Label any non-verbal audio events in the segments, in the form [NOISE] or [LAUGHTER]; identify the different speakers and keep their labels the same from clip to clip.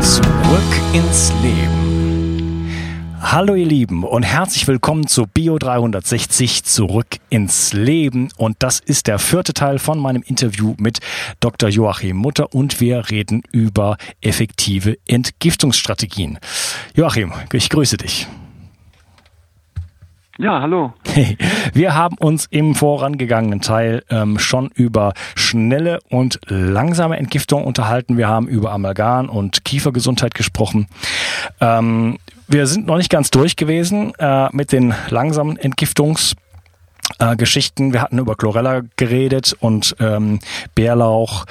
Speaker 1: Zurück ins Leben. Hallo ihr Lieben und herzlich willkommen zu Bio 360 zurück ins Leben und das ist der vierte Teil von meinem Interview mit Dr. Joachim Mutter und wir reden über effektive Entgiftungsstrategien. Joachim, ich grüße dich.
Speaker 2: Ja, hallo.
Speaker 1: Wir haben uns im vorangegangenen Teil ähm, schon über schnelle und langsame Entgiftung unterhalten. Wir haben über Amalgam und Kiefergesundheit gesprochen. Ähm, wir sind noch nicht ganz durch gewesen äh, mit den langsamen Entgiftungs- äh, Geschichten. Wir hatten über Chlorella geredet und ähm, Bärlauch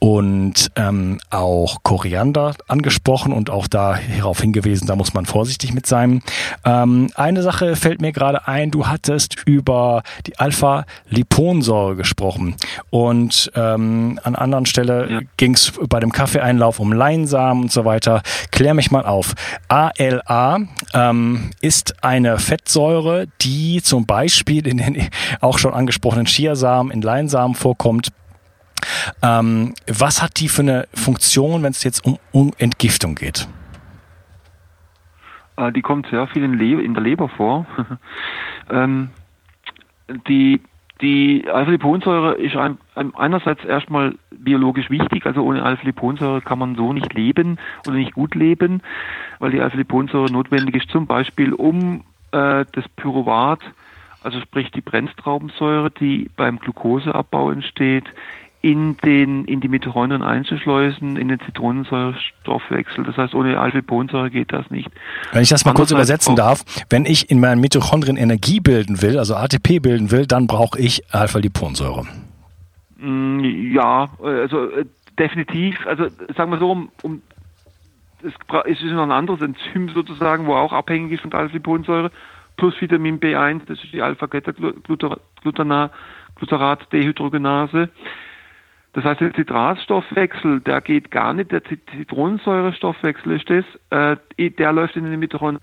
Speaker 1: und ähm, auch Koriander angesprochen und auch darauf hingewiesen, da muss man vorsichtig mit sein. Ähm, eine Sache fällt mir gerade ein, du hattest über die Alpha-Liponsäure gesprochen und ähm, an anderen Stelle ja. ging es bei dem Kaffeeeinlauf um Leinsamen und so weiter. Klär mich mal auf. ALA ähm, ist eine Fettsäure, die zum Beispiel in den [LAUGHS] auch schon angesprochenen Chiasamen, in Leinsamen vorkommt. Ähm, was hat die für eine Funktion, wenn es jetzt um, um Entgiftung geht?
Speaker 2: Äh, die kommt sehr viel in, Le in der Leber vor. [LAUGHS] ähm, die die Alpha-Liponsäure ist ein, einerseits erstmal biologisch wichtig, also ohne Alpha-Liponsäure kann man so nicht leben oder nicht gut leben, weil die Alpha-Liponsäure notwendig ist zum Beispiel, um äh, das Pyruvat also sprich die Brennstraubensäure, die beim Glukoseabbau entsteht, in den in die Mitochondrien einzuschleusen, in den Zitronensäurestoffwechsel. Das heißt, ohne Alpha-Liponsäure geht das nicht.
Speaker 1: Wenn ich das mal kurz übersetzen darf, wenn ich in meinen Mitochondrien Energie bilden will, also ATP bilden will, dann brauche ich Alpha-Liponsäure.
Speaker 2: Mm, ja, also äh, definitiv. Also sagen wir so, um, um es ist noch ein anderes Enzym sozusagen, wo auch abhängig ist von Alpha-Liponsäure plus Vitamin B1, das ist die Alpha-Glutarat-Dehydrogenase. Das heißt, der Zitratstoffwechsel, der geht gar nicht, der Zitronensäurestoffwechsel ist das, äh, der läuft in den Mitochondrien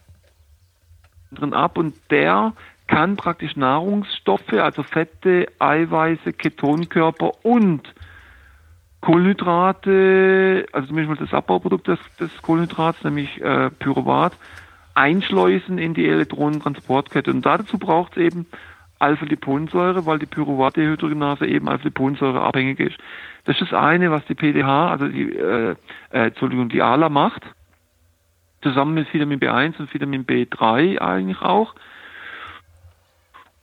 Speaker 2: ab und der kann praktisch Nahrungsstoffe, also Fette, Eiweiße, Ketonkörper und Kohlenhydrate, also zum Beispiel das Abbauprodukt des, des Kohlenhydrats, nämlich äh, Pyruvat, einschleusen in die Elektronentransportkette. Und dazu braucht es eben Alpha-Liponsäure, weil die Pyruvat-Dehydrogenase eben Alpha-Liponsäure abhängig ist. Das ist das eine, was die PDH, also die, äh, äh, Entschuldigung, die ALA macht, zusammen mit Vitamin B1 und Vitamin B3 eigentlich auch.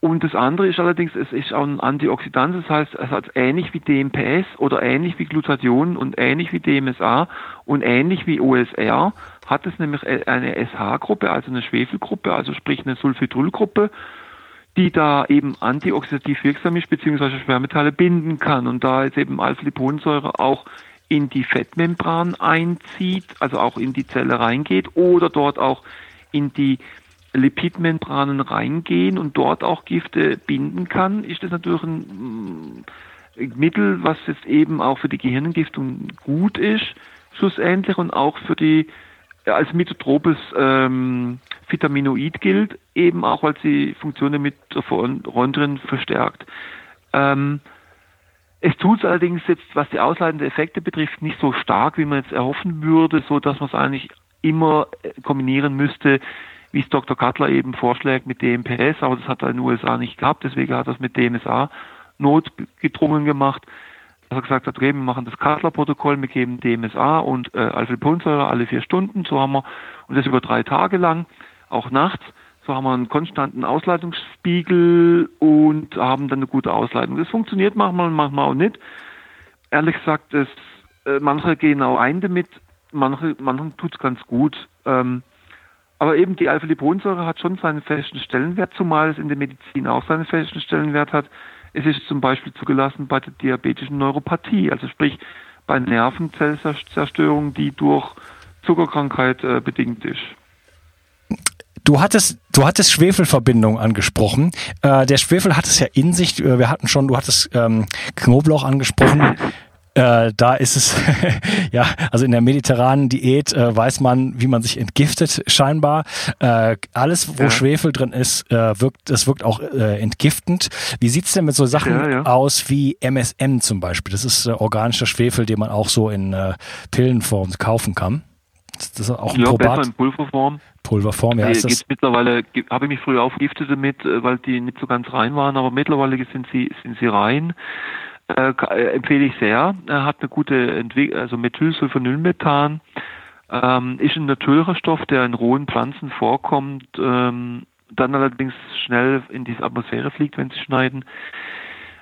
Speaker 2: Und das andere ist allerdings, es ist auch ein Antioxidant, das heißt, es hat ähnlich wie DMPS oder ähnlich wie Glutathion und ähnlich wie DMSA und ähnlich wie OSR hat es nämlich eine SH-Gruppe, also eine Schwefelgruppe, also sprich eine Sulfidrylgruppe, die da eben antioxidativ wirksam ist, beziehungsweise Schwermetalle binden kann. Und da ist eben Alpha-Liponsäure auch in die Fettmembran einzieht, also auch in die Zelle reingeht oder dort auch in die Lipidmembranen reingehen und dort auch Gifte binden kann, ist das natürlich ein mm, Mittel, was jetzt eben auch für die Gehirnentgiftung gut ist, schlussendlich und auch für die als mitotropes ähm, Vitaminoid gilt, eben auch weil sie Funktionen mit Mitochondrien verstärkt. Ähm, es tut es allerdings jetzt, was die ausleitenden Effekte betrifft, nicht so stark, wie man jetzt erhoffen würde, so dass man es eigentlich immer äh, kombinieren müsste wie es Dr. Cutler eben vorschlägt mit DMPS, aber das hat er in den USA nicht gehabt, deswegen hat er es mit DMSA notgedrungen gemacht, dass er gesagt hat, okay, wir machen das Cutler-Protokoll, wir geben DMSA und äh, Alpha-Liponsäure alle vier Stunden, so haben wir, und das über drei Tage lang, auch nachts, so haben wir einen konstanten Ausleitungsspiegel und haben dann eine gute Ausleitung. Das funktioniert manchmal und manchmal auch nicht. Ehrlich gesagt, es, äh, manche gehen auch ein damit, manche, manchen tut es ganz gut. Ähm, aber eben die Alpha-Liponsäure hat schon seinen festen Stellenwert, zumal es in der Medizin auch seinen festen Stellenwert hat. Es ist zum Beispiel zugelassen bei der diabetischen Neuropathie, also sprich bei Nervenzellzerstörungen, die durch Zuckerkrankheit äh, bedingt ist.
Speaker 1: Du hattest, du hattest Schwefelverbindung angesprochen. Äh, der Schwefel hat es ja in sich. Äh, wir hatten schon, du hattest ähm, Knoblauch angesprochen. [LAUGHS] Äh, da ist es, [LAUGHS] ja, also in der mediterranen Diät äh, weiß man, wie man sich entgiftet, scheinbar. Äh, alles, wo ja. Schwefel drin ist, äh, wirkt, das wirkt auch äh, entgiftend. Wie sieht's denn mit so Sachen ja, ja. aus wie MSM zum Beispiel? Das ist äh, organischer Schwefel, den man auch so in Pillenform kaufen kann.
Speaker 2: Das ist auch ein ja, Probat. besser in Pulverform.
Speaker 1: Pulverform, ja.
Speaker 2: Ist das mittlerweile habe ich mich früher aufgiftet damit, weil die nicht so ganz rein waren, aber mittlerweile sind sie sind sie rein. Äh, äh, empfehle ich sehr. Er hat eine gute Entwicklung, also Methylsulfonylmethan. Ähm, ist ein natürlicher Stoff, der in rohen Pflanzen vorkommt, ähm, dann allerdings schnell in die Atmosphäre fliegt, wenn sie schneiden.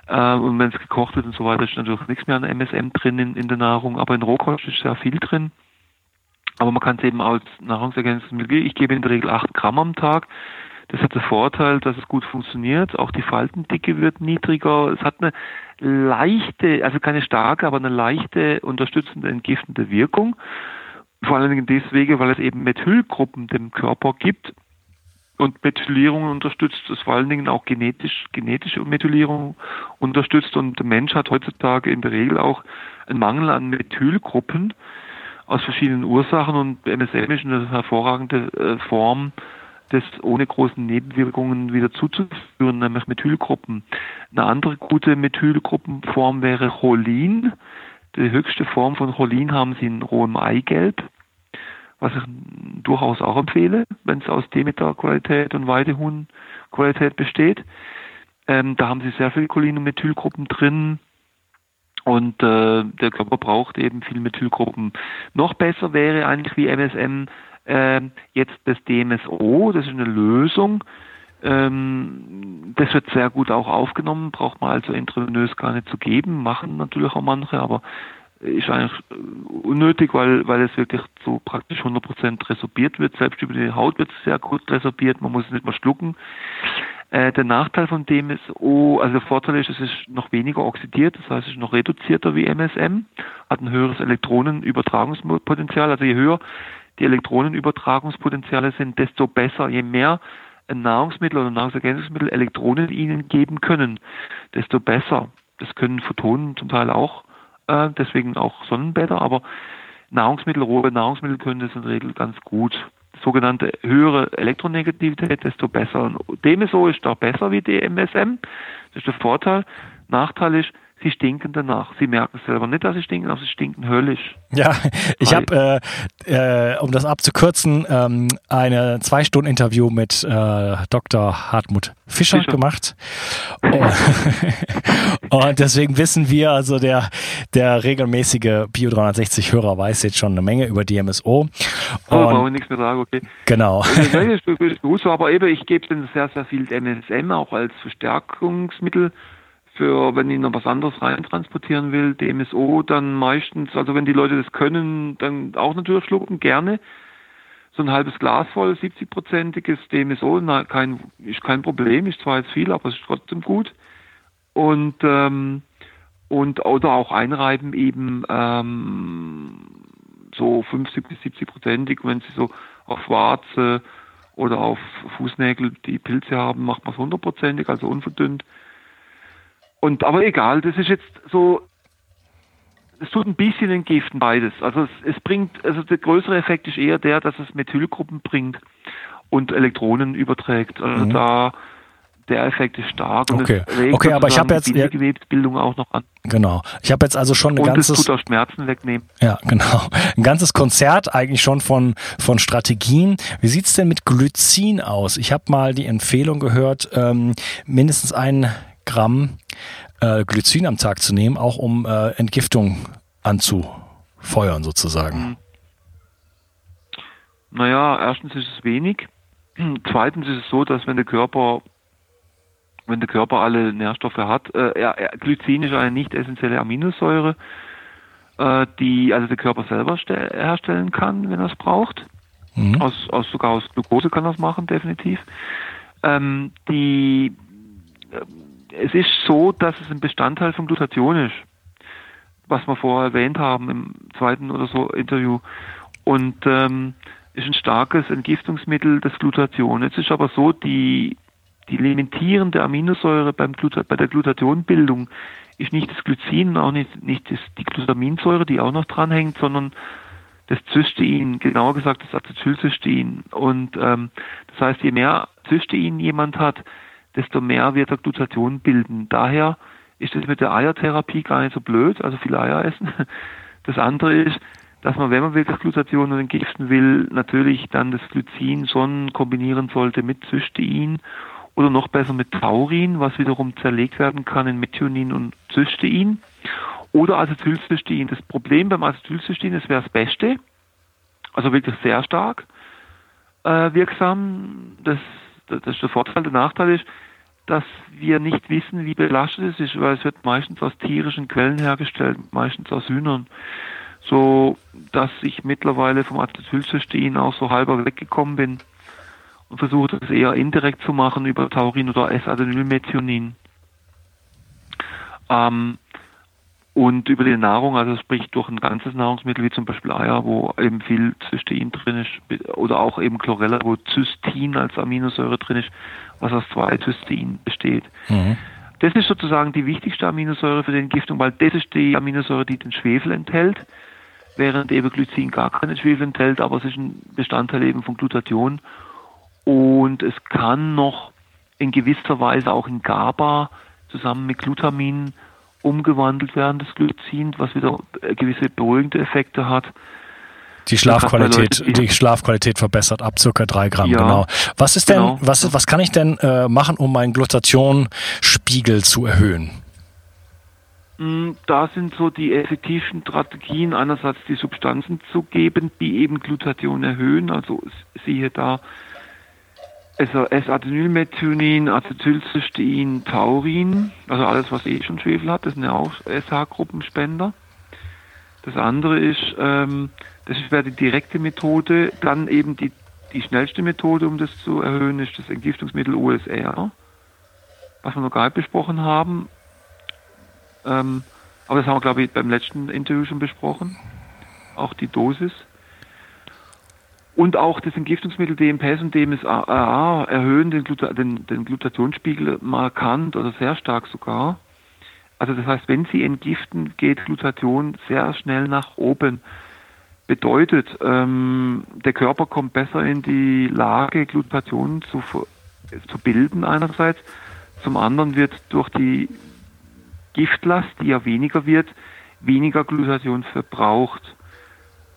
Speaker 2: Äh, und wenn es gekocht wird und so weiter, ist natürlich nichts mehr an MSM drin in, in der Nahrung, aber in Rohkost ist sehr viel drin. Aber man kann es eben als Nahrungsergänzungsmittel, ich gebe in der Regel 8 Gramm am Tag. Das hat den Vorteil, dass es gut funktioniert. Auch die Faltendicke wird niedriger. Es hat eine leichte, also keine starke, aber eine leichte unterstützende, entgiftende Wirkung. Vor allen Dingen deswegen, weil es eben Methylgruppen dem Körper gibt. Und Methylierung unterstützt es vor allen Dingen auch genetisch, genetische Methylierung unterstützt. Und der Mensch hat heutzutage in der Regel auch einen Mangel an Methylgruppen aus verschiedenen Ursachen und MSM ist eine hervorragende äh, Form, das ohne großen Nebenwirkungen wieder zuzuführen, nämlich Methylgruppen. Eine andere gute Methylgruppenform wäre Cholin. Die höchste Form von Cholin haben Sie in rohem Eigelb, was ich durchaus auch empfehle, wenn es aus Demeter-Qualität und Weidehuhn-Qualität besteht. Ähm, da haben Sie sehr viel Cholin- und Methylgruppen drin. Und äh, der Körper braucht eben viel Methylgruppen. Noch besser wäre eigentlich wie MSM jetzt das DMSO, das ist eine Lösung. Ähm, das wird sehr gut auch aufgenommen, braucht man also intravenös gar nicht zu geben, machen natürlich auch manche, aber ist eigentlich unnötig, weil, weil es wirklich so praktisch 100% resorbiert wird. Selbst über die Haut wird es sehr gut resorbiert, man muss es nicht mal schlucken. Äh, der Nachteil von DMSO, also der Vorteil ist, es ist noch weniger oxidiert, das heißt, es ist noch reduzierter wie MSM, hat ein höheres Elektronenübertragungspotenzial. Also je höher die Elektronenübertragungspotenziale sind, desto besser. Je mehr Nahrungsmittel oder Nahrungsergänzungsmittel Elektronen ihnen geben können, desto besser. Das können Photonen zum Teil auch, äh, deswegen auch Sonnenbäder, aber Nahrungsmittel, rohe Nahrungsmittel können das in der Regel ganz gut sogenannte höhere Elektronegativität, desto besser. Und DMSO ist da besser wie DMSM. Das ist der Vorteil. Nachteil ist, sie stinken danach. Sie merken selber nicht, dass sie stinken, aber sie stinken höllisch.
Speaker 1: Ja, ich habe, äh, äh, um das abzukürzen, ähm, eine zwei Stunden Interview mit äh, Dr. Hartmut Fischer, Fischer. gemacht. [LAUGHS] Und deswegen wissen wir, also der, der regelmäßige Bio 360 Hörer weiß jetzt schon eine Menge über DMSO.
Speaker 2: Oh, brauche ich nichts mehr sagen, okay.
Speaker 1: Genau.
Speaker 2: Das ist gut so, aber eben, ich gebe dann sehr, sehr viel MSM auch als Verstärkungsmittel für, wenn ich noch was anderes reintransportieren will, DMSO dann meistens, also wenn die Leute das können, dann auch natürlich schlucken, gerne. So ein halbes Glas voll, 70-prozentiges DMSO, na, kein, ist kein Problem, ist zwar jetzt viel, aber es ist trotzdem gut. Und, ähm, und, oder auch einreiben eben, ähm, so 50 bis 70 prozentig, wenn sie so auf Warze oder auf Fußnägel die Pilze haben, macht man es hundertprozentig, also unverdünnt. Und aber egal, das ist jetzt so, es tut ein bisschen entgiften beides. Also es, es bringt, also der größere Effekt ist eher der, dass es Methylgruppen bringt und Elektronen überträgt. Also mhm. da der Effekt ist stark.
Speaker 1: okay, okay aber ich habe jetzt
Speaker 2: die Gewebsbildung auch noch an.
Speaker 1: Genau. Ich habe jetzt also schon ein und ganzes.
Speaker 2: Und tut auch Schmerzen wegnehmen.
Speaker 1: Ja, genau. Ein ganzes Konzert eigentlich schon von von Strategien. Wie sieht's denn mit Glycin aus? Ich habe mal die Empfehlung gehört, ähm, mindestens ein Gramm äh, Glycin am Tag zu nehmen, auch um äh, Entgiftung anzufeuern sozusagen? Mhm.
Speaker 2: Naja, erstens ist es wenig. [CLEARS THROAT] Zweitens ist es so, dass wenn der Körper wenn der Körper alle Nährstoffe hat, äh, ja, Glycin ist eine nicht essentielle Aminosäure, äh, die also der Körper selber herstellen kann, wenn er es braucht. Mhm. Aus, aus, sogar aus Glucose kann er es machen, definitiv. Ähm, die es ist so, dass es ein Bestandteil von Glutation ist, was wir vorher erwähnt haben im zweiten oder so Interview. und ähm, ist ein starkes Entgiftungsmittel des Glutation. Es ist aber so, die, die limitierende Aminosäure beim Gluta, bei der Glutationbildung ist nicht das Glycin, auch nicht, nicht das, die Glutaminsäure, die auch noch dranhängt, sondern das Cystein, genauer gesagt das Acetylcystein. Und ähm, das heißt, je mehr Cystein jemand hat, desto mehr wird er Glutation bilden. Daher ist es mit der Eiertherapie gar nicht so blöd, also viele Eier essen. [LAUGHS] Das andere ist, dass man, wenn man wirklich Glutation entgiften will, natürlich dann das Glycin schon kombinieren sollte mit Cystein oder noch besser mit Taurin, was wiederum zerlegt werden kann in Methionin und Cystein oder Acetylcystein. Das Problem beim Acetylcystein, das wäre das Beste, also wirklich sehr stark äh, wirksam. Das, das ist der Vorteil. Der Nachteil ist, dass wir nicht wissen, wie belastet es ist, weil es wird meistens aus tierischen Quellen hergestellt, meistens aus Hühnern. So, dass ich mittlerweile vom Acetylcystein auch so halber weggekommen bin und versuche das eher indirekt zu machen über Taurin oder S-Adenylmethionin. Ähm, und über die Nahrung, also sprich durch ein ganzes Nahrungsmittel wie zum Beispiel Eier, wo eben viel Cystein drin ist, oder auch eben Chlorella, wo Cystin als Aminosäure drin ist, was aus zwei Cystein besteht. Mhm. Das ist sozusagen die wichtigste Aminosäure für die Entgiftung, weil das ist die Aminosäure, die den Schwefel enthält, während eben Glycin gar keinen Schwefel enthält, aber es ist ein Bestandteil eben von Glutathion und es kann noch in gewisser Weise auch in GABA zusammen mit Glutamin umgewandelt werden, das Glycin, was wieder gewisse beruhigende Effekte hat.
Speaker 1: Die Schlafqualität, Leute, die, Schlafqualität verbessert ab circa drei Gramm, ja, genau. Was ist denn, genau. was, was kann ich denn äh, machen, um meinen Glutationspiegel zu erhöhen?
Speaker 2: Mm, da sind so die effektivsten Strategien, einerseits die Substanzen zu geben, die eben Glutathion erhöhen, also siehe da also S-Adenylmethionin, Acetylcystein, Taurin, also alles, was eh schon Schwefel hat, das sind ja auch SH-Gruppenspender. Das andere ist, ähm, das wäre die direkte Methode, dann eben die, die schnellste Methode, um das zu erhöhen, ist das Entgiftungsmittel OSR, was wir noch gar nicht besprochen haben. Ähm, aber das haben wir, glaube ich, beim letzten Interview schon besprochen. Auch die Dosis. Und auch das Entgiftungsmittel DMPS und DMSA erhöhen den, Gluta den, den Glutationsspiegel markant oder sehr stark sogar. Also das heißt, wenn Sie entgiften, geht Glutation sehr schnell nach oben. Bedeutet, ähm, der Körper kommt besser in die Lage, Glutation zu, zu bilden einerseits. Zum anderen wird durch die Giftlast, die ja weniger wird, weniger Glutation verbraucht.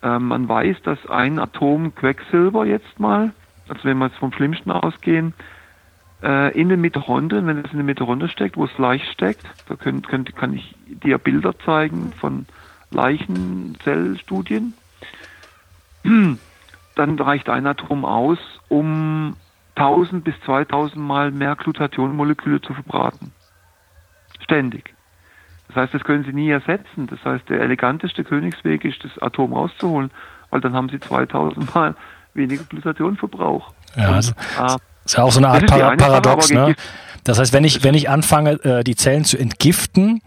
Speaker 2: Ähm, man weiß, dass ein Atom Quecksilber jetzt mal, also wenn wir jetzt vom Schlimmsten ausgehen, äh, in den Mitochondrien, wenn es in den Mitochondrien steckt, wo es leicht steckt, da könnt, könnt, kann ich dir Bilder zeigen von Leichenzellstudien, [CLEARS THROAT] dann reicht ein Atom aus, um 1000 bis 2000 Mal mehr Glutathionmoleküle zu verbraten. Ständig. Das heißt, das können Sie nie ersetzen. Das heißt, der eleganteste Königsweg ist, das Atom rauszuholen, weil dann haben Sie 2000 Mal weniger Glutathionverbrauch.
Speaker 1: Ja, also, das ist ja auch so eine Art Para Paradox. Ne? Das heißt, wenn ich, wenn ich anfange, äh, die Zellen zu entgiften,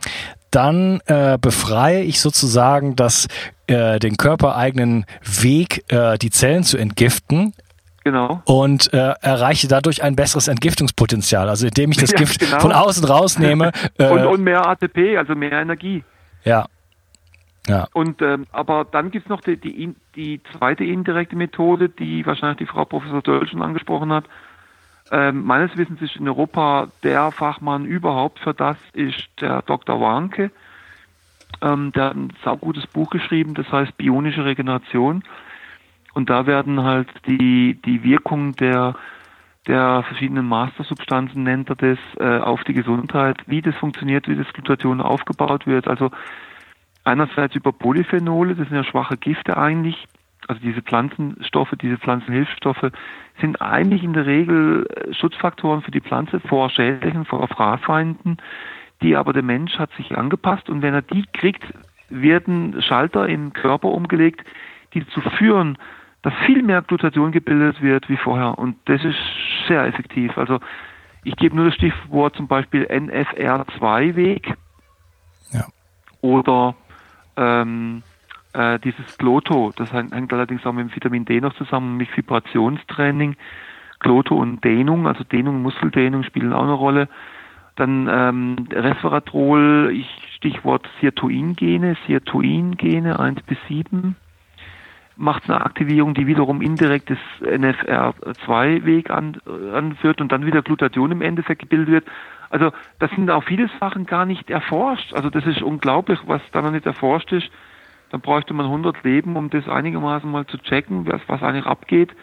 Speaker 1: dann äh, befreie ich sozusagen das, äh, den körpereigenen Weg, äh, die Zellen zu entgiften,
Speaker 2: Genau.
Speaker 1: Und äh, erreiche dadurch ein besseres Entgiftungspotenzial. Also indem ich das [LAUGHS] ja, Gift genau. von außen rausnehme. [LAUGHS]
Speaker 2: Äh, und, und, mehr ATP, also mehr Energie.
Speaker 1: Ja. Ja.
Speaker 2: Und ähm, aber dann gibt es noch die, die, die zweite indirekte Methode, die wahrscheinlich die Frau Professor Döll schon angesprochen hat. Ähm, meines Wissens ist in Europa der Fachmann überhaupt für das ist der Dr. Warnke. Ähm, der hat ein saugutes Buch geschrieben, das heißt Bionische Regeneration. Und da werden halt die, die Wirkung der, der verschiedenen Mastersubstanzen, nennt er das, äh, auf die Gesundheit, wie das funktioniert, wie das Glutation aufgebaut wird. Also einerseits über Polyphenole, das sind ja schwache Gifte eigentlich, also diese Pflanzenstoffe, diese Pflanzenhilfsstoffe sind eigentlich in der Regel äh, Schutzfaktoren für die Pflanze vor Schädlichen, vor Fraßfeinden, die aber der Mensch hat sich angepasst und wenn er die kriegt, werden Schalter im Körper umgelegt, die dazu führen, dass viel mehr Glutation gebildet wird wie vorher. Und das ist sehr effektiv. Also ich gebe nur das Stichwort zum Beispiel NFR2-Weg
Speaker 1: ja.
Speaker 2: oder ähm, äh, dieses Gloto, das hängt allerdings auch mit dem Vitamin D noch zusammen, mit Vibrationstraining. Gloto und Dehnung, also Dehnung, Muskeldehnung spielen auch eine Rolle. Dann ähm, Resveratrol, ich, Stichwort Sirtuin-Gene, Sirtuin-Gene 1 bis 7 macht eine Aktivierung, die wiederum indirekt das NFR2-Weg an, anführt und dann wieder Glutathion im Endeffekt gebildet wird. Also das sind auch viele Sachen gar nicht erforscht. Also das ist unglaublich, was da noch nicht erforscht ist. Dann bräuchte man 100 Leben, um das einigermaßen mal zu checken, was, was eigentlich abgeht,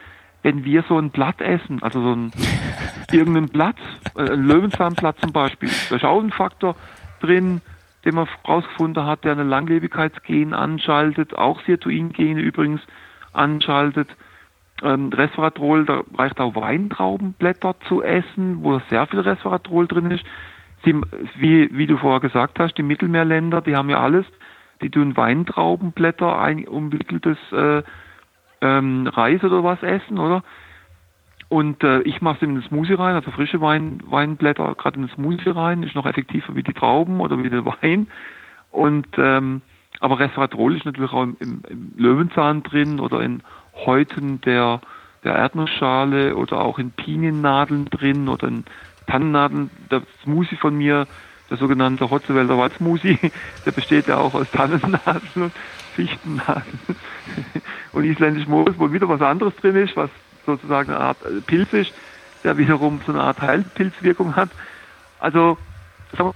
Speaker 2: wenn wir so ein Blatt essen, also so ein [LAUGHS] irgendein Blatt, äh, ein Löwenzahnblatt zum Beispiel. Da ist auch ein Faktor drin, den man herausgefunden hat, der eine Langlebigkeitsgen anschaltet, auch Sirtuin-Gene übrigens anschaltet. Ähm, Resveratrol, da reicht auch Weintraubenblätter zu essen, wo sehr viel Resveratrol drin ist. Sie, wie, wie du vorher gesagt hast, die Mittelmeerländer, die haben ja alles, die tun Weintraubenblätter, ein umwickeltes äh, ähm, Reis oder was essen, oder? Und äh, ich mache es in den Smoothie rein, also frische Wein, Weinblätter gerade in den Smoothie rein, ist noch effektiver wie die Trauben oder wie der Wein. Und ähm, aber Resveratrol ist natürlich auch im, im, im Löwenzahn drin oder in Häuten der, der Erdnussschale oder auch in Piniennadeln drin oder in Tannennadeln. Der Smoothie von mir, der sogenannte Hotzewälder Waldsmoothie, [LAUGHS] der besteht ja auch aus Tannennadeln und Fichtennadeln [LAUGHS] und isländisch Moos, wo wieder was anderes drin ist, was sozusagen eine Art äh, Pilz ist, der wiederum so eine Art Heilpilzwirkung hat. Also sagen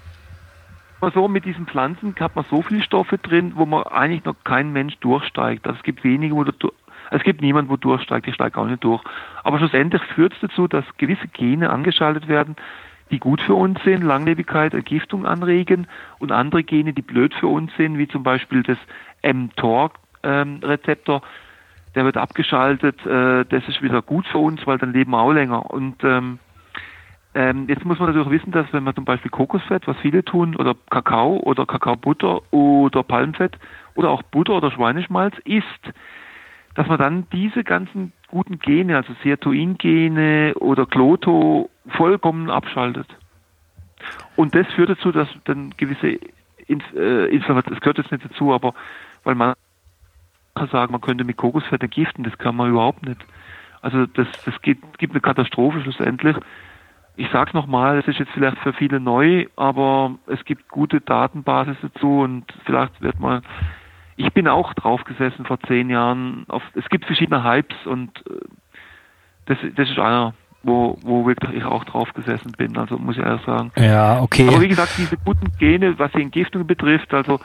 Speaker 2: wir so, mit diesen Pflanzen hat man so viele Stoffe drin, wo man eigentlich noch kein Mensch durchsteigt. Also es gibt wenige, wo du, es gibt niemanden, wo durchsteigt, ich steige auch nicht durch. Aber schlussendlich führt es dazu, dass gewisse Gene angeschaltet werden, die gut für uns sind, Langlebigkeit, Ergiftung anregen und andere Gene, die blöd für uns sind, wie zum Beispiel das mTOR-Rezeptor, ähm, der wird abgeschaltet, äh, das ist wieder gut für uns, weil dann leben wir auch länger. Und ähm, ähm, jetzt muss man natürlich wissen, dass wenn man zum Beispiel Kokosfett, was viele tun, oder Kakao oder Kakaobutter oder Palmfett oder auch Butter oder Schweineschmalz isst, dass man dann diese ganzen guten Gene, also Sirtuin-Gene oder Kloto, vollkommen abschaltet. Und das führt dazu, dass dann gewisse Inf äh, das gehört jetzt nicht dazu, aber weil man sagen, man könnte mit Kokosfett entgiften, das kann man überhaupt nicht. Also das, das geht, gibt eine Katastrophe schlussendlich. Ich sage nochmal, es ist jetzt vielleicht für viele neu, aber es gibt gute Datenbasis dazu und vielleicht wird man, ich bin auch drauf gesessen vor zehn Jahren, auf, es gibt verschiedene Hypes und äh, das, das ist einer, wo, wo wirklich ich auch drauf gesessen bin, also muss ich ehrlich sagen.
Speaker 1: Ja, okay.
Speaker 2: Aber wie gesagt, diese guten Gene, was die Entgiftung betrifft, also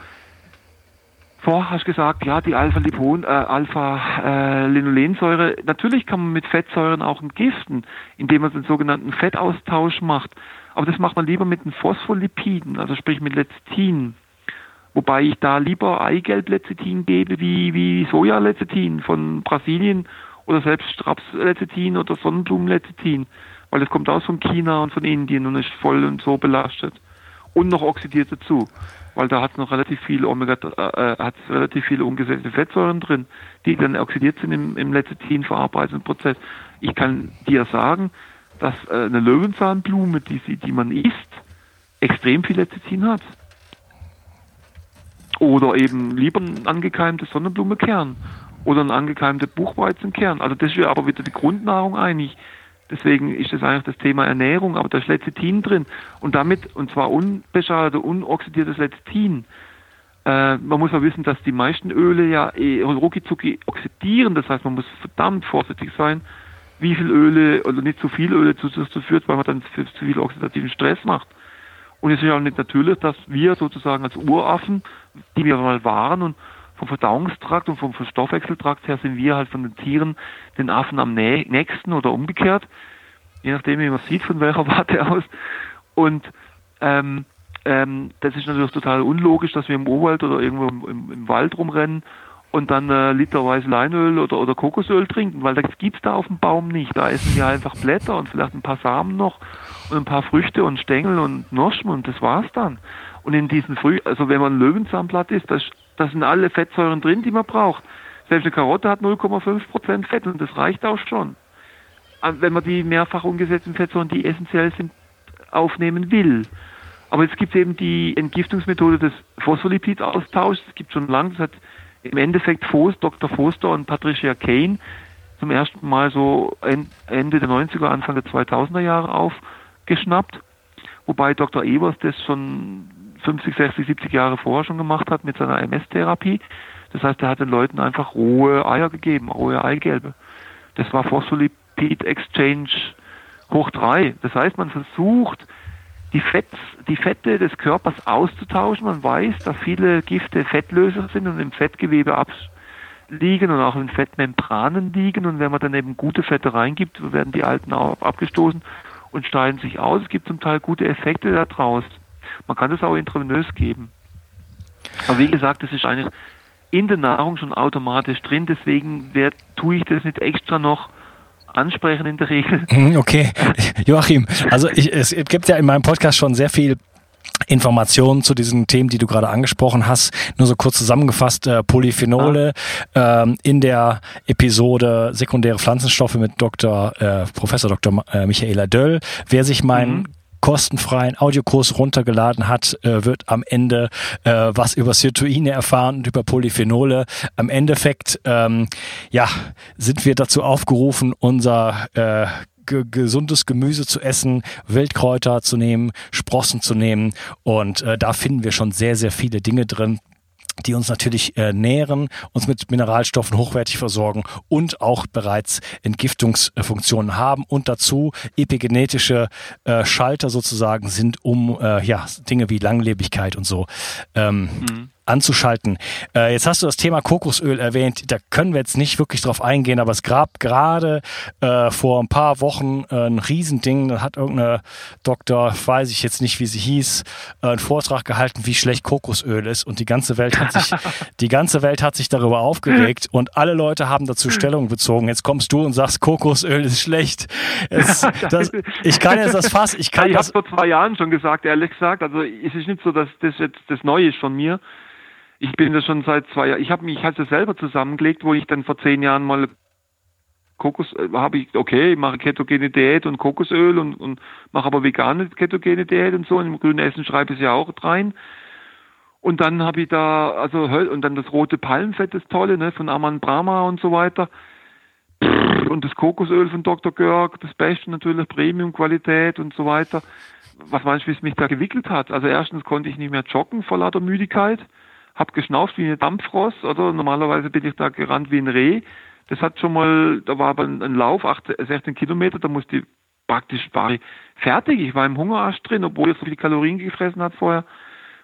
Speaker 2: Vorher hast gesagt, ja, die Alpha-Linolensäure, äh, Alpha, äh, natürlich kann man mit Fettsäuren auch entgiften, indem man den sogenannten Fettaustausch macht. Aber das macht man lieber mit den Phospholipiden, also sprich mit Lecithin. Wobei ich da lieber Eigelb-Lecithin gebe wie, wie Soja-Lecithin von Brasilien oder selbst Straps-Lecithin oder Sonnenblumen-Lecithin, weil das kommt aus von China und von Indien und ist voll und so belastet. Und noch oxidiert dazu weil da hat noch relativ viel Omega, äh, äh, hat relativ viele ungesättigte Fettsäuren drin, die dann oxidiert sind im, im Lecithin Prozess. Ich kann dir sagen, dass äh, eine Löwenzahnblume, die, sie, die man isst, extrem viel Lecithin hat. Oder eben lieber ein angekeimtes Sonnenblumekern oder ein angekeimter Buchweizenkern. Also das wäre aber wieder die Grundnahrung eigentlich. Deswegen ist das eigentlich das Thema Ernährung, aber da ist Lecithin drin und damit, und zwar unbeschadete, unoxidiertes Lecithin. Äh, man muss ja wissen, dass die meisten Öle ja eh ruckizucki oxidieren, das heißt, man muss verdammt vorsichtig sein, wie viel Öle oder nicht zu viel Öle zu sich führt, weil man dann zu viel oxidativen Stress macht. Und es ist ja auch nicht natürlich, dass wir sozusagen als Uraffen, die wir mal waren und vom Verdauungstrakt und vom Stoffwechseltrakt her sind wir halt von den Tieren den Affen am nächsten oder umgekehrt, je nachdem, wie man sieht, von welcher [LAUGHS] Warte aus. Und ähm, ähm, das ist natürlich total unlogisch, dass wir im Urwald oder irgendwo im, im Wald rumrennen und dann äh, literweise Leinöl oder, oder Kokosöl trinken, weil das gibt's da auf dem Baum nicht. Da essen wir einfach Blätter und vielleicht ein paar Samen noch und ein paar Früchte und Stängel und Knospen und das war's dann. Und in diesen Früh, also wenn man Löwenzahnblatt isst, das da sind alle Fettsäuren drin, die man braucht. Selbst eine Karotte hat 0,5% Fett und das reicht auch schon. Wenn man die mehrfach umgesetzten Fettsäuren, die essentiell sind, aufnehmen will. Aber jetzt gibt es eben die Entgiftungsmethode des Phospholipidaustauschs. Es gibt schon lange, das hat im Endeffekt Foster, Dr. Foster und Patricia Kane zum ersten Mal so Ende der 90er, Anfang der 2000er Jahre aufgeschnappt. Wobei Dr. Evers das schon 50, 60, 70 Jahre vorher schon gemacht hat mit seiner MS-Therapie. Das heißt, er hat den Leuten einfach rohe Eier gegeben, rohe Eigelbe. Das war Phospholipid Exchange hoch drei. Das heißt, man versucht, die, Fett, die Fette des Körpers auszutauschen. Man weiß, dass viele Gifte Fettlöser sind und im Fettgewebe abliegen und auch in Fettmembranen liegen. Und wenn man dann eben gute Fette reingibt, werden die alten auch abgestoßen und steigen sich aus. Es gibt zum Teil gute Effekte daraus. Man kann das auch intravenös geben. Aber wie gesagt, das ist eigentlich in der Nahrung schon automatisch drin, deswegen wer, tue ich das nicht extra noch ansprechen in der Regel.
Speaker 1: Mhm, [LAUGHS] okay, Joachim, also ich, es gibt ja in meinem Podcast schon sehr viel Informationen zu diesen Themen, die du gerade angesprochen hast. Nur so kurz zusammengefasst, äh, Polyphenole ah. ähm, in der Episode sekundäre Pflanzenstoffe mit Dr. Äh, Professor Dr. Äh, Michaela Döll. Wer sich meinen mhm kostenfreien Audiokurs runtergeladen hat, äh, wird am Ende äh, was über Sirtuine erfahren und über Polyphenole. Am Endeffekt, ähm, ja, sind wir dazu aufgerufen, unser äh, gesundes Gemüse zu essen, Wildkräuter zu nehmen, Sprossen zu nehmen. Und äh, da finden wir schon sehr, sehr viele Dinge drin, die uns natürlich äh, nähren, uns mit Mineralstoffen hochwertig versorgen und auch bereits Entgiftungsfunktionen haben. Und dazu epigenetische äh, Schalter sozusagen sind, um äh, ja Dinge wie Langlebigkeit und so ähm, mhm anzuschalten. Äh, jetzt hast du das Thema Kokosöl erwähnt. Da können wir jetzt nicht wirklich drauf eingehen, aber es gab gerade äh, vor ein paar Wochen äh, ein Riesending. Da hat irgendeine Doktor, weiß ich jetzt nicht, wie sie hieß, äh, einen Vortrag gehalten, wie schlecht Kokosöl ist. Und die ganze Welt hat sich, [LAUGHS] die ganze Welt hat sich darüber aufgeregt und alle Leute haben dazu Stellung bezogen. Jetzt kommst du und sagst, Kokosöl ist schlecht. Es, das, ich kann jetzt das Fass, ich [LAUGHS] kann
Speaker 2: ich
Speaker 1: das.
Speaker 2: Ich habe vor zwei Jahren schon gesagt, ehrlich gesagt. Also es ist nicht so, dass das jetzt das Neue ist von mir ich bin da schon seit zwei Jahren, ich habe mich halt selber zusammengelegt, wo ich dann vor zehn Jahren mal Kokos, äh, habe ich, okay, ich mache ketogene Diät und Kokosöl und, und mache aber vegane ketogene Diät und so. Und im grünen Essen schreibe ich es ja auch rein. Und dann habe ich da, also, und dann das rote Palmfett, das tolle, ne, von Aman Brahma und so weiter. Und das Kokosöl von Dr. Görg, das Beste natürlich, Premium-Qualität und so weiter. Was meinst du, wie es mich da gewickelt hat? Also erstens konnte ich nicht mehr joggen vor lauter Müdigkeit habe geschnauft wie eine Dampfross, oder? Normalerweise bin ich da gerannt wie ein Reh. Das hat schon mal, da war aber ein, ein Lauf, 8, 16 Kilometer, da musste ich praktisch war ich fertig. Ich war im Hungerarsch drin, obwohl ich so viele Kalorien gefressen hat vorher,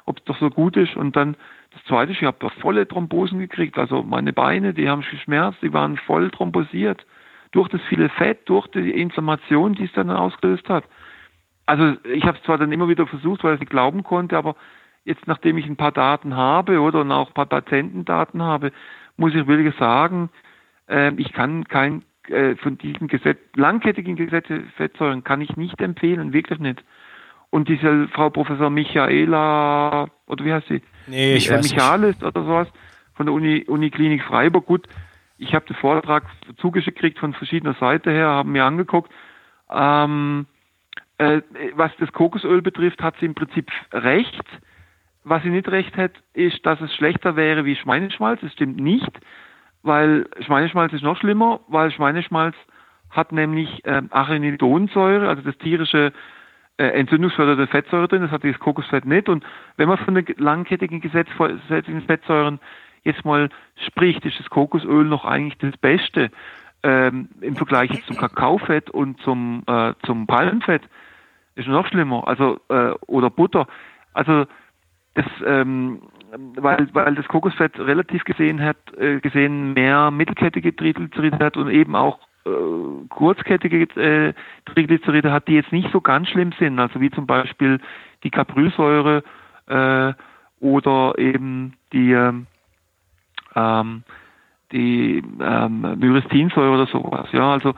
Speaker 2: ob es doch so gut ist. Und dann das zweite, ich habe volle Thrombosen gekriegt. Also meine Beine, die haben geschmerzt, die waren voll thrombosiert. Durch das viele Fett, durch die Inflammation, die es dann ausgelöst hat. Also ich habe es zwar dann immer wieder versucht, weil ich nicht glauben konnte, aber jetzt nachdem ich ein paar Daten habe oder auch ein paar Patientendaten habe, muss ich wirklich sagen, äh, ich kann kein äh, von diesen Gesetz, langkettigen Fettsäuren kann ich nicht empfehlen, wirklich nicht. Und diese Frau Professor Michaela, oder wie heißt sie?
Speaker 1: Nee, ich äh, weiß
Speaker 2: Michalis nicht. oder sowas, von der Uni, Uniklinik Freiburg. Gut, ich habe den Vortrag zugeschickt gekriegt von verschiedener Seite her, haben mir angeguckt. Ähm, äh, was das Kokosöl betrifft, hat sie im Prinzip recht. Was sie nicht recht hat, ist, dass es schlechter wäre wie Schweineschmalz. Das stimmt nicht, weil Schweineschmalz ist noch schlimmer, weil Schweineschmalz hat nämlich äh, Arachidonsäure, also das tierische äh, entzündungsfördernde Fettsäure drin, das hat dieses Kokosfett nicht. Und wenn man von den langkettigen gesetzlichen Fettsäuren jetzt mal spricht, ist das Kokosöl noch eigentlich das Beste ähm, im Vergleich zum Kakaofett und zum, äh, zum Palmfett. Ist noch schlimmer, also äh, oder Butter. Also das, ähm, weil, weil das Kokosfett relativ gesehen hat, äh, gesehen mehr mittelkettige Triglyceride hat und eben auch äh, kurzkettige äh, Triglyceride hat, die jetzt nicht so ganz schlimm sind, also wie zum Beispiel die Caprylsäure äh, oder eben die ähm, ähm die ähm, Myristinsäure oder sowas. Ja, also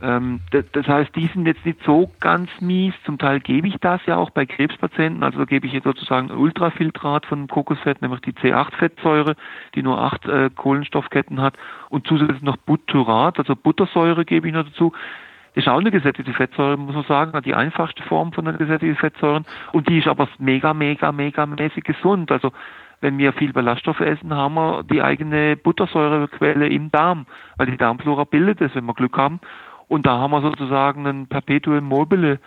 Speaker 2: das heißt, die sind jetzt nicht so ganz mies. Zum Teil gebe ich das ja auch bei Krebspatienten. Also gebe ich jetzt sozusagen ein Ultrafiltrat von Kokosfett, nämlich die C8-Fettsäure, die nur acht äh, Kohlenstoffketten hat. Und zusätzlich noch Butyrat, also Buttersäure gebe ich noch dazu. Das ist auch eine gesättigte Fettsäure, muss man sagen, die einfachste Form von einer gesättigten Fettsäuren. Und die ist aber mega, mega, mega mäßig gesund. Also wenn wir viel Ballaststoffe essen, haben wir die eigene Buttersäurequelle im Darm, weil die Darmflora bildet es, wenn wir Glück haben. Und da haben wir sozusagen einen Perpetuum mobile.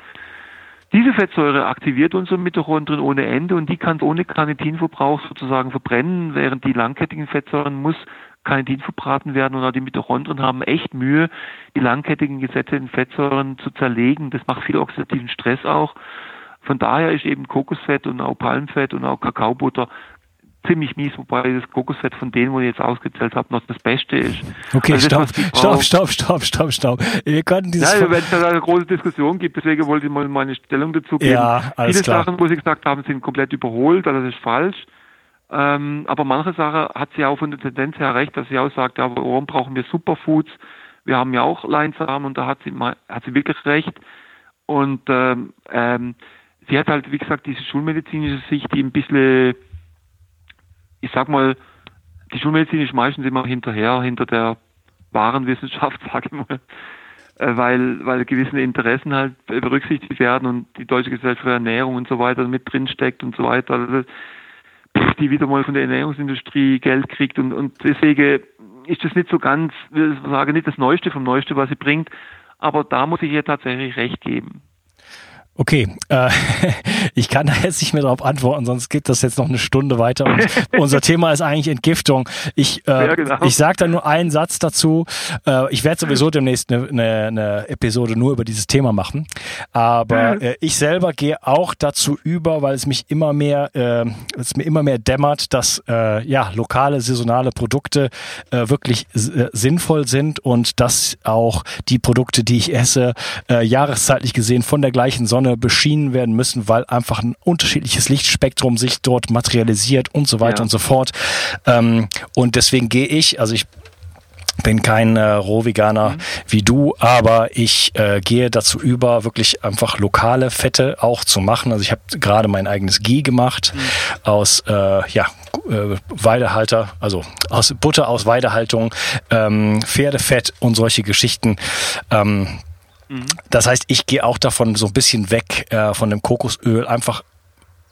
Speaker 2: Diese Fettsäure aktiviert unsere Mitochondrien ohne Ende und die kann ohne Carnitinverbrauch sozusagen verbrennen, während die langkettigen Fettsäuren muss Carnitin verbraten werden und auch die Mitochondrien haben echt Mühe, die langkettigen gesättigten Fettsäuren zu zerlegen. Das macht viel oxidativen Stress auch. Von daher ist eben Kokosfett und auch Palmfett und auch Kakaobutter ziemlich mies, wobei das Kokosfett von denen, wo ich jetzt ausgezählt habe, noch das Beste ist.
Speaker 1: Okay, also stopp, stopp, stopp, stopp, stopp, stopp. Wir könnten dieses...
Speaker 2: Ja, wenn es da eine große Diskussion gibt, deswegen wollte ich mal meine Stellung dazu geben.
Speaker 1: Ja, alles
Speaker 2: Viele
Speaker 1: klar.
Speaker 2: Sachen, wo Sie gesagt haben, sind komplett überholt, also das ist falsch. Ähm, aber manche Sachen hat sie auch von der Tendenz her recht, dass sie auch sagt, ja, warum brauchen wir Superfoods? Wir haben ja auch Leinsamen und da hat sie, hat sie wirklich recht. Und ähm, ähm, sie hat halt, wie gesagt, diese schulmedizinische Sicht, die ein bisschen ich sag mal, die Schulmedizin ist meistens immer hinterher, hinter der wahren Wissenschaft, [LAUGHS] sage ich mal, äh, weil, weil gewisse Interessen halt berücksichtigt werden und die Deutsche Gesellschaft für Ernährung und so weiter mit drin steckt und so weiter, also, die wieder mal von der Ernährungsindustrie Geld kriegt und, und deswegen ist das nicht so ganz, ich sage nicht das Neueste vom Neueste, was sie bringt, aber da muss ich ihr tatsächlich recht geben.
Speaker 1: Okay, äh, [LAUGHS] ich kann da jetzt nicht mehr darauf antworten, sonst geht das jetzt noch eine Stunde weiter. Und [LAUGHS] unser Thema ist eigentlich Entgiftung. Ich, äh, ja, genau. ich sage da nur einen Satz dazu. Äh, ich werde sowieso [LAUGHS] demnächst eine, eine, eine Episode nur über dieses Thema machen. Aber äh, ich selber gehe auch dazu über, weil es mich immer mehr, äh, es mir immer mehr dämmert, dass äh, ja lokale saisonale Produkte äh, wirklich äh, sinnvoll sind und dass auch die Produkte, die ich esse, äh, jahreszeitlich gesehen von der gleichen Sonne Sonne beschienen werden müssen, weil einfach ein unterschiedliches Lichtspektrum sich dort materialisiert und so weiter ja. und so fort. Ähm, und deswegen gehe ich, also ich bin kein äh, Rohveganer mhm. wie du, aber ich äh, gehe dazu über, wirklich einfach lokale Fette auch zu machen. Also ich habe gerade mein eigenes Ghee gemacht mhm. aus äh, ja äh, Weidehalter, also aus Butter aus Weidehaltung, ähm, Pferdefett und solche Geschichten. Ähm, Mhm. Das heißt, ich gehe auch davon so ein bisschen weg äh, von dem Kokosöl, einfach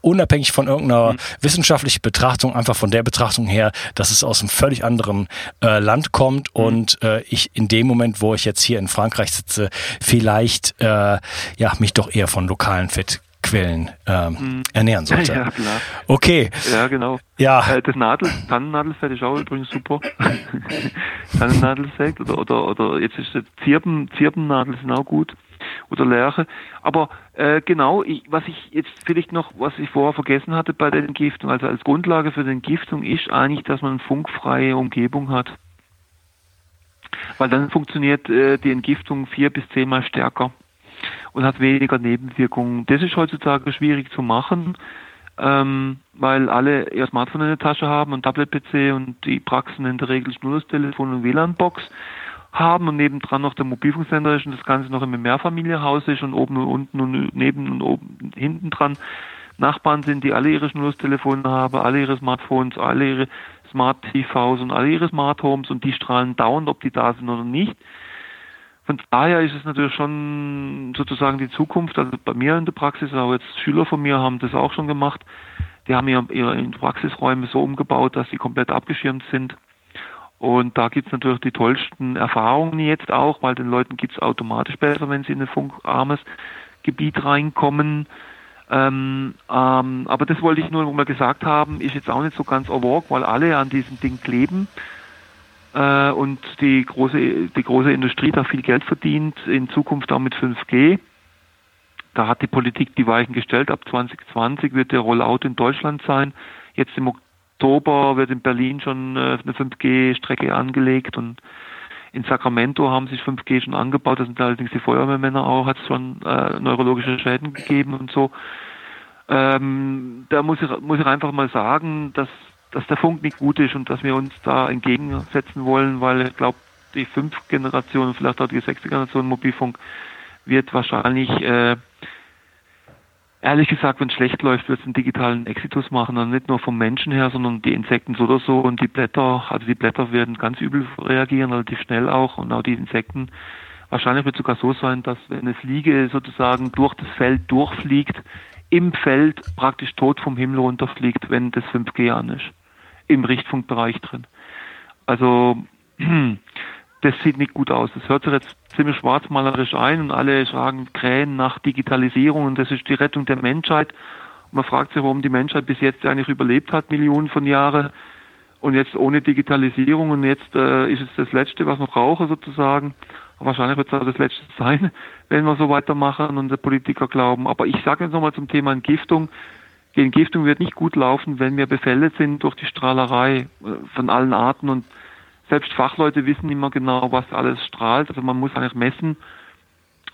Speaker 1: unabhängig von irgendeiner mhm. wissenschaftlichen Betrachtung, einfach von der Betrachtung her, dass es aus einem völlig anderen äh, Land kommt mhm. und äh, ich in dem Moment, wo ich jetzt hier in Frankreich sitze, vielleicht äh, ja mich doch eher von lokalen Fett Quellen ähm, mhm. ernähren sollte. [LAUGHS] Ja, klar. Okay.
Speaker 2: Ja, genau.
Speaker 1: Ja.
Speaker 2: Äh, das Nadel, Tannennadelfett ist auch übrigens super. [LAUGHS] Tannennadelfett oder, oder, oder jetzt ist das Zirben, Zirbennadel sind auch gut. Oder Lerche. Aber äh, genau, ich, was ich jetzt vielleicht noch, was ich vorher vergessen hatte bei der Entgiftung, also als Grundlage für die Entgiftung ist eigentlich, dass man eine funkfreie Umgebung hat. Weil dann funktioniert äh, die Entgiftung vier bis zehnmal stärker und hat weniger Nebenwirkungen. Das ist heutzutage schwierig zu machen, ähm, weil alle ihr Smartphone in der Tasche haben und Tablet-PC und die Praxen in der Regel Schnurlustelefon und WLAN-Box haben und nebendran noch der Mobilfunksender ist und das Ganze noch im Mehrfamilienhaus ist und oben und unten und neben und oben hinten dran Nachbarn sind, die alle ihre Schnurlustelefone haben, alle ihre Smartphones, alle ihre Smart TVs und alle ihre Smart Homes und die strahlen dauernd, ob die da sind oder nicht. Von daher ist es natürlich schon sozusagen die Zukunft. Also bei mir in der Praxis, auch jetzt Schüler von mir haben das auch schon gemacht. Die haben ihre, ihre Praxisräume so umgebaut, dass sie komplett abgeschirmt sind. Und da gibt's natürlich die tollsten Erfahrungen jetzt auch, weil den Leuten geht's automatisch besser, wenn sie in ein funkarmes Gebiet reinkommen. Ähm, ähm, aber das wollte ich nur mal gesagt haben, ist jetzt auch nicht so ganz vogue, weil alle an diesem Ding kleben äh, und die große, die große Industrie da viel Geld verdient, in Zukunft auch mit 5G. Da hat die Politik die Weichen gestellt. Ab 2020 wird der Rollout in Deutschland sein. Jetzt im Oktober wird in Berlin schon äh, eine 5G-Strecke angelegt und in Sacramento haben sich 5G schon angebaut. Da sind allerdings die Feuerwehrmänner auch, hat es schon äh, neurologische Schäden gegeben und so. Ähm, da muss ich, muss ich einfach mal sagen, dass dass der Funk nicht gut ist und dass wir uns da entgegensetzen wollen, weil ich glaube, die fünf Generation, vielleicht auch die sechste Generation Mobilfunk wird wahrscheinlich, äh, ehrlich gesagt, wenn es schlecht läuft, wird es einen digitalen Exitus machen, und nicht nur vom Menschen her, sondern die Insekten so oder so und die Blätter, also die Blätter werden ganz übel reagieren, relativ schnell auch und auch die Insekten. Wahrscheinlich wird es sogar so sein, dass wenn eine Fliege sozusagen durch das Feld durchfliegt, im Feld praktisch tot vom Himmel runterfliegt, wenn das 5G an ist. Im Richtfunkbereich drin. Also, [CLEARS THROAT] das sieht nicht gut aus. Das hört sich jetzt ziemlich schwarzmalerisch ein und alle sagen Krähen nach Digitalisierung und das ist die Rettung der Menschheit. Und man fragt sich, warum die Menschheit bis jetzt eigentlich überlebt hat, Millionen von Jahren und jetzt ohne Digitalisierung und jetzt äh, ist es das Letzte, was wir brauchen sozusagen. Wahrscheinlich wird es auch das Letzte [LAUGHS] sein, wenn wir so weitermachen und die Politiker glauben. Aber ich sage jetzt nochmal zum Thema Entgiftung. Die Entgiftung wird nicht gut laufen, wenn wir befällt sind durch die Strahlerei äh, von allen Arten und selbst Fachleute wissen immer genau, was alles strahlt. Also man muss eigentlich messen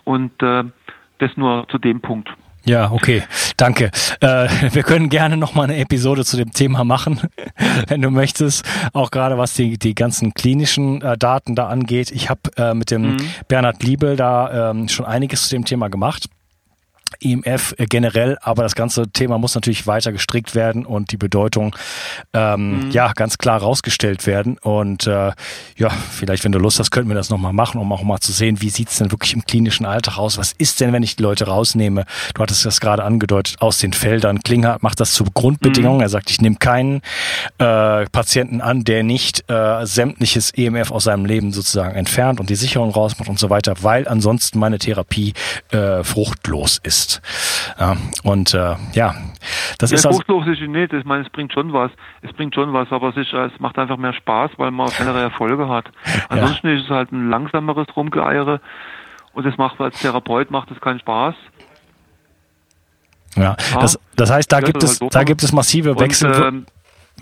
Speaker 2: und äh, das nur zu dem Punkt.
Speaker 1: Ja, okay, danke. Äh, [LAUGHS] wir können gerne noch mal eine Episode zu dem Thema machen, [LAUGHS] wenn du möchtest. Auch gerade was die, die ganzen klinischen äh, Daten da angeht. Ich habe äh, mit dem mhm. Bernhard Liebel da ähm, schon einiges zu dem Thema gemacht. IMF äh, generell, aber das ganze Thema muss natürlich weiter gestrickt werden und die Bedeutung ähm, mhm. ja ganz klar rausgestellt werden. Und äh, ja, vielleicht, wenn du Lust hast, könnten wir das nochmal machen, um auch mal zu sehen, wie sieht's denn wirklich im klinischen Alltag aus? Was ist denn, wenn ich die Leute rausnehme? Du hattest das gerade angedeutet, aus den Feldern. Klinger macht das zur Grundbedingung. Mhm. Er sagt, ich nehme keinen äh, Patienten an, der nicht äh, sämtliches EMF aus seinem Leben sozusagen entfernt und die Sicherung rausmacht und so weiter, weil ansonsten meine Therapie äh, fruchtlos ist. Ja, und äh, ja, das ja, ist
Speaker 2: also fruchtlos ist es nicht. Ich meine, es bringt schon was. Es bringt schon was, aber es, ist, es macht einfach mehr Spaß, weil man schnellere Erfolge hat. [LAUGHS] Ansonsten ja. ist es halt ein langsameres Rumgeeiere und das macht als Therapeut macht es keinen Spaß.
Speaker 1: Ja, das, das heißt, da gibt es, halt da gibt es massive Wechsel. Und, ähm,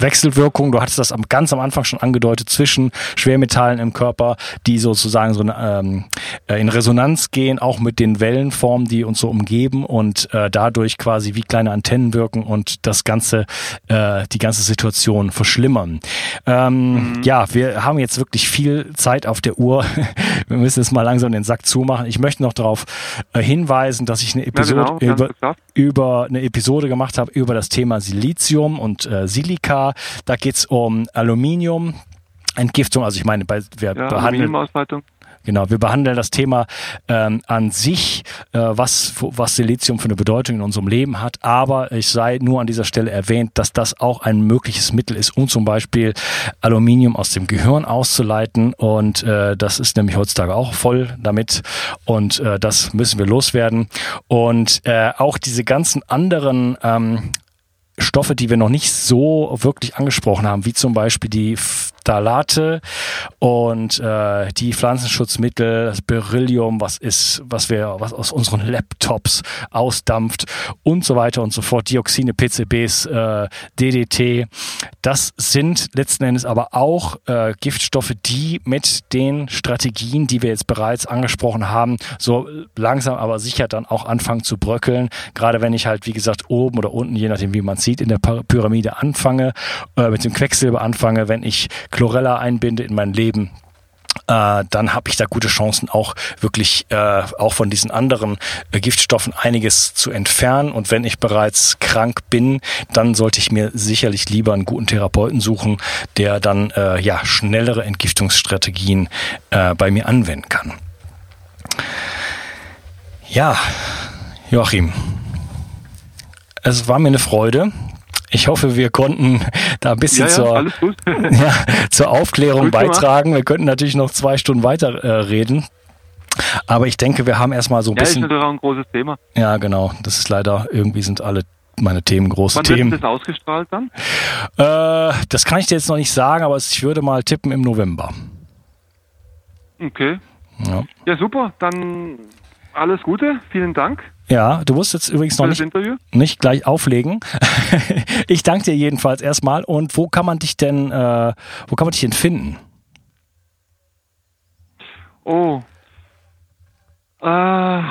Speaker 1: Wechselwirkung, du hattest das am, ganz am Anfang schon angedeutet, zwischen Schwermetallen im Körper, die sozusagen so ähm, äh, in Resonanz gehen, auch mit den Wellenformen, die uns so umgeben und äh, dadurch quasi wie kleine Antennen wirken und das ganze, äh, die ganze Situation verschlimmern. Ähm, mhm. Ja, wir haben jetzt wirklich viel Zeit auf der Uhr. [LAUGHS] wir müssen jetzt mal langsam den Sack zumachen. Ich möchte noch darauf äh, hinweisen, dass ich eine Episode ja, genau, über, über eine Episode gemacht habe über das Thema Silizium und äh, Da geht es um Aluminium. Entgiftung, also ich meine, bei, wir ja, behandeln, Genau, wir behandeln das Thema ähm, an sich, äh, was, was Silizium für eine Bedeutung in unserem Leben hat. Aber ich sei nur an dieser Stelle erwähnt, dass das auch ein mögliches Mittel ist, um zum Beispiel Aluminium aus dem Gehirn auszuleiten. Und äh, das ist nämlich heutzutage auch voll damit. Und äh, das müssen wir loswerden. Und äh, auch diese ganzen anderen ähm, Stoffe, die wir noch nicht so wirklich angesprochen haben, wie zum Beispiel die Phthalate und äh, die Pflanzenschutzmittel, das Beryllium, was ist, was wir, was aus unseren Laptops ausdampft und so weiter und so fort, Dioxine, PCBs, äh, DDT. Das sind letzten Endes aber auch äh, Giftstoffe, die mit den Strategien, die wir jetzt bereits angesprochen haben, so langsam aber sicher dann auch anfangen zu bröckeln. Gerade wenn ich halt, wie gesagt, oben oder unten, je nachdem wie man sieht, in der Pyramide anfange, äh, mit dem Quecksilber anfange, wenn ich Chlorella einbinde in mein Leben, äh, dann habe ich da gute Chancen, auch wirklich äh, auch von diesen anderen äh, Giftstoffen einiges zu entfernen. Und wenn ich bereits krank bin, dann sollte ich mir sicherlich lieber einen guten Therapeuten suchen, der dann äh, ja schnellere Entgiftungsstrategien äh, bei mir anwenden kann. Ja, Joachim, es war mir eine Freude. Ich hoffe, wir konnten da ein bisschen ja, ja, zur, [LAUGHS] ja, zur Aufklärung beitragen. Wir könnten natürlich noch zwei Stunden weiter äh, reden. Aber ich denke, wir haben erstmal so ein
Speaker 2: ja,
Speaker 1: bisschen.
Speaker 2: Ja, ist natürlich auch ein großes Thema.
Speaker 1: Ja, genau. Das ist leider, irgendwie sind alle meine Themen große Wann Themen.
Speaker 2: Wann wird das ausgestrahlt dann?
Speaker 1: Äh, das kann ich dir jetzt noch nicht sagen, aber ich würde mal tippen im November.
Speaker 2: Okay. Ja, ja super. Dann alles Gute. Vielen Dank.
Speaker 1: Ja, du musst jetzt übrigens noch nicht, nicht gleich auflegen. [LAUGHS] ich danke dir jedenfalls erstmal. Und wo kann man dich denn, äh, wo kann man dich denn finden?
Speaker 2: Oh. Äh,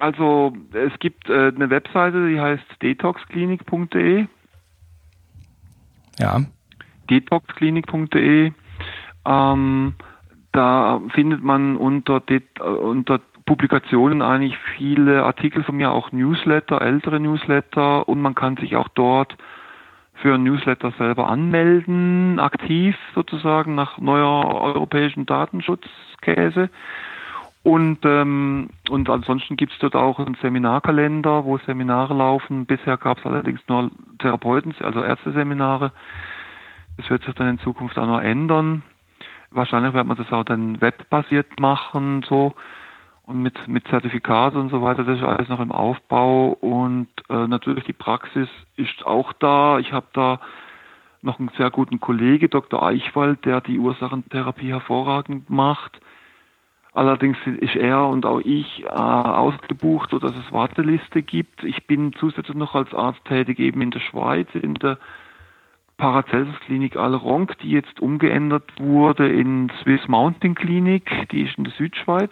Speaker 2: also es gibt äh, eine Webseite, die heißt detoxklinik.de.
Speaker 1: Ja.
Speaker 2: Detoxklinik.de. Ähm, da findet man unter, unter Publikationen eigentlich viele Artikel von mir, auch Newsletter, ältere Newsletter und man kann sich auch dort für ein Newsletter selber anmelden, aktiv sozusagen nach neuer europäischen Datenschutzkäse. Und, ähm, und ansonsten gibt es dort auch einen Seminarkalender, wo Seminare laufen. Bisher gab es allerdings nur Therapeuten, also Ärzteseminare. Das wird sich dann in Zukunft auch noch ändern. Wahrscheinlich wird man das auch dann webbasiert machen, so und mit, mit Zertifikat und so weiter, das ist alles noch im Aufbau und äh, natürlich die Praxis ist auch da. Ich habe da noch einen sehr guten Kollege, Dr. Eichwald, der die Ursachentherapie hervorragend macht. Allerdings ist er und auch ich äh, ausgebucht, sodass es Warteliste gibt. Ich bin zusätzlich noch als Arzt tätig eben in der Schweiz, in der Paracelsus Klinik Alleronc, die jetzt umgeändert wurde in Swiss Mountain Klinik, die ist in der Südschweiz.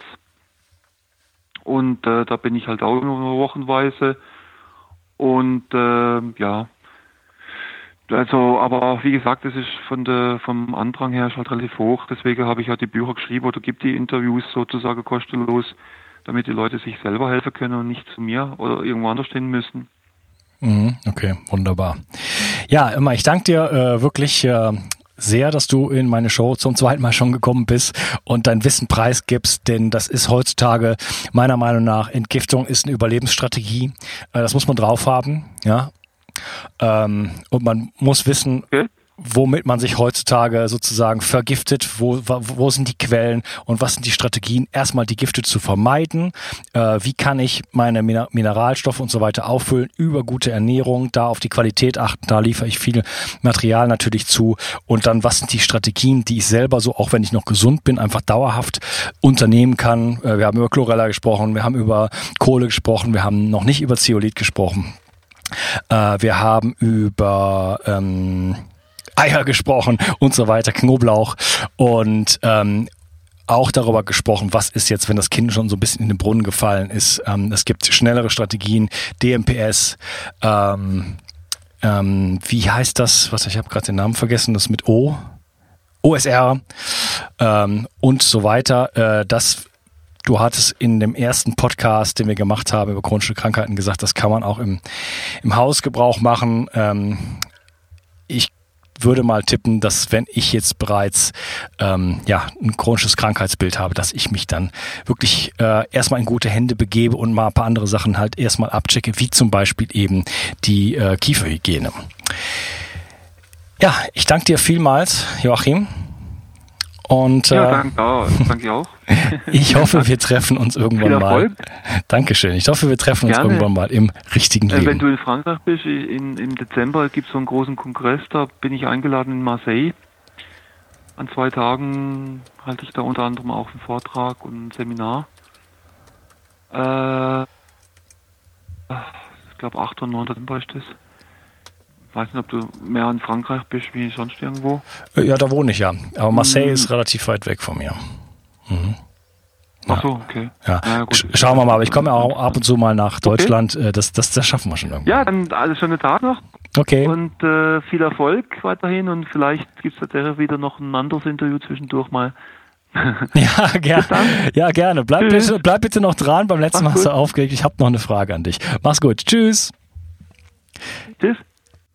Speaker 2: Und äh, da bin ich halt auch nur wochenweise. Und äh, ja, also, aber wie gesagt, das ist von der, vom Andrang her halt relativ hoch. Deswegen habe ich ja die Bücher geschrieben oder gibt die Interviews sozusagen kostenlos, damit die Leute sich selber helfen können und nicht zu mir oder irgendwo anders stehen müssen.
Speaker 1: Mhm, okay, wunderbar. Ja, immer, ich danke dir äh, wirklich äh, sehr, dass du in meine Show zum zweiten Mal schon gekommen bist und dein Wissen preisgibst, denn das ist heutzutage meiner Meinung nach Entgiftung ist eine Überlebensstrategie. Äh, das muss man drauf haben, ja. Ähm, und man muss wissen, okay womit man sich heutzutage sozusagen vergiftet, wo, wo sind die Quellen und was sind die Strategien, erstmal die Gifte zu vermeiden, äh, wie kann ich meine Mineralstoffe und so weiter auffüllen über gute Ernährung, da auf die Qualität achten, da liefere ich viel Material natürlich zu und dann was sind die Strategien, die ich selber so, auch wenn ich noch gesund bin, einfach dauerhaft unternehmen kann. Äh, wir haben über Chlorella gesprochen, wir haben über Kohle gesprochen, wir haben noch nicht über Zeolit gesprochen. Äh, wir haben über ähm, Eier gesprochen und so weiter, Knoblauch und ähm, auch darüber gesprochen, was ist jetzt, wenn das Kind schon so ein bisschen in den Brunnen gefallen ist. Ähm, es gibt schnellere Strategien, DMPS, ähm, ähm, wie heißt das, was ich habe gerade den Namen vergessen, das mit O, OSR ähm, und so weiter. Äh, das Du hattest in dem ersten Podcast, den wir gemacht haben über chronische Krankheiten, gesagt, das kann man auch im, im Hausgebrauch machen. Ähm, ich würde mal tippen, dass wenn ich jetzt bereits ähm, ja ein chronisches Krankheitsbild habe, dass ich mich dann wirklich äh, erstmal in gute Hände begebe und mal ein paar andere Sachen halt erstmal abchecke, wie zum Beispiel eben die äh, Kieferhygiene. Ja, ich danke dir vielmals, Joachim. Und,
Speaker 2: ja, äh, danke, auch. danke auch. [LAUGHS]
Speaker 1: ich hoffe, wir treffen uns irgendwann Viel mal. Dankeschön. Ich hoffe, wir treffen uns Gerne. irgendwann mal im richtigen äh, Leben.
Speaker 2: Wenn du in Frankreich bist, in, im Dezember gibt es so einen großen Kongress, da bin ich eingeladen in Marseille. An zwei Tagen halte ich da unter anderem auch einen Vortrag und ein Seminar. Äh, ich glaube 8. und 9. Dezember ist das weiß nicht, ob du mehr in Frankreich bist wie sonst irgendwo.
Speaker 1: Äh, ja, da wohne ich ja. Aber Marseille hm. ist relativ weit weg von mir. Mhm.
Speaker 2: Ach so, okay.
Speaker 1: Ja. ja Schauen wir mal, aber ich komme auch ab und zu mal nach Deutschland. Okay. Äh, das, das, das schaffen wir schon irgendwie.
Speaker 2: Ja, dann alles schöne Tag noch.
Speaker 1: Okay.
Speaker 2: Und äh, viel Erfolg weiterhin und vielleicht gibt es da wieder noch ein anderes Interview zwischendurch mal. [LAUGHS]
Speaker 1: ja, gerne. Ja, gerne. Bleib bitte, bleib bitte noch dran. Beim letzten Mach's Mal hast du aufgeregt. Ich habe noch eine Frage an dich. Mach's gut. Tschüss.
Speaker 2: Tschüss.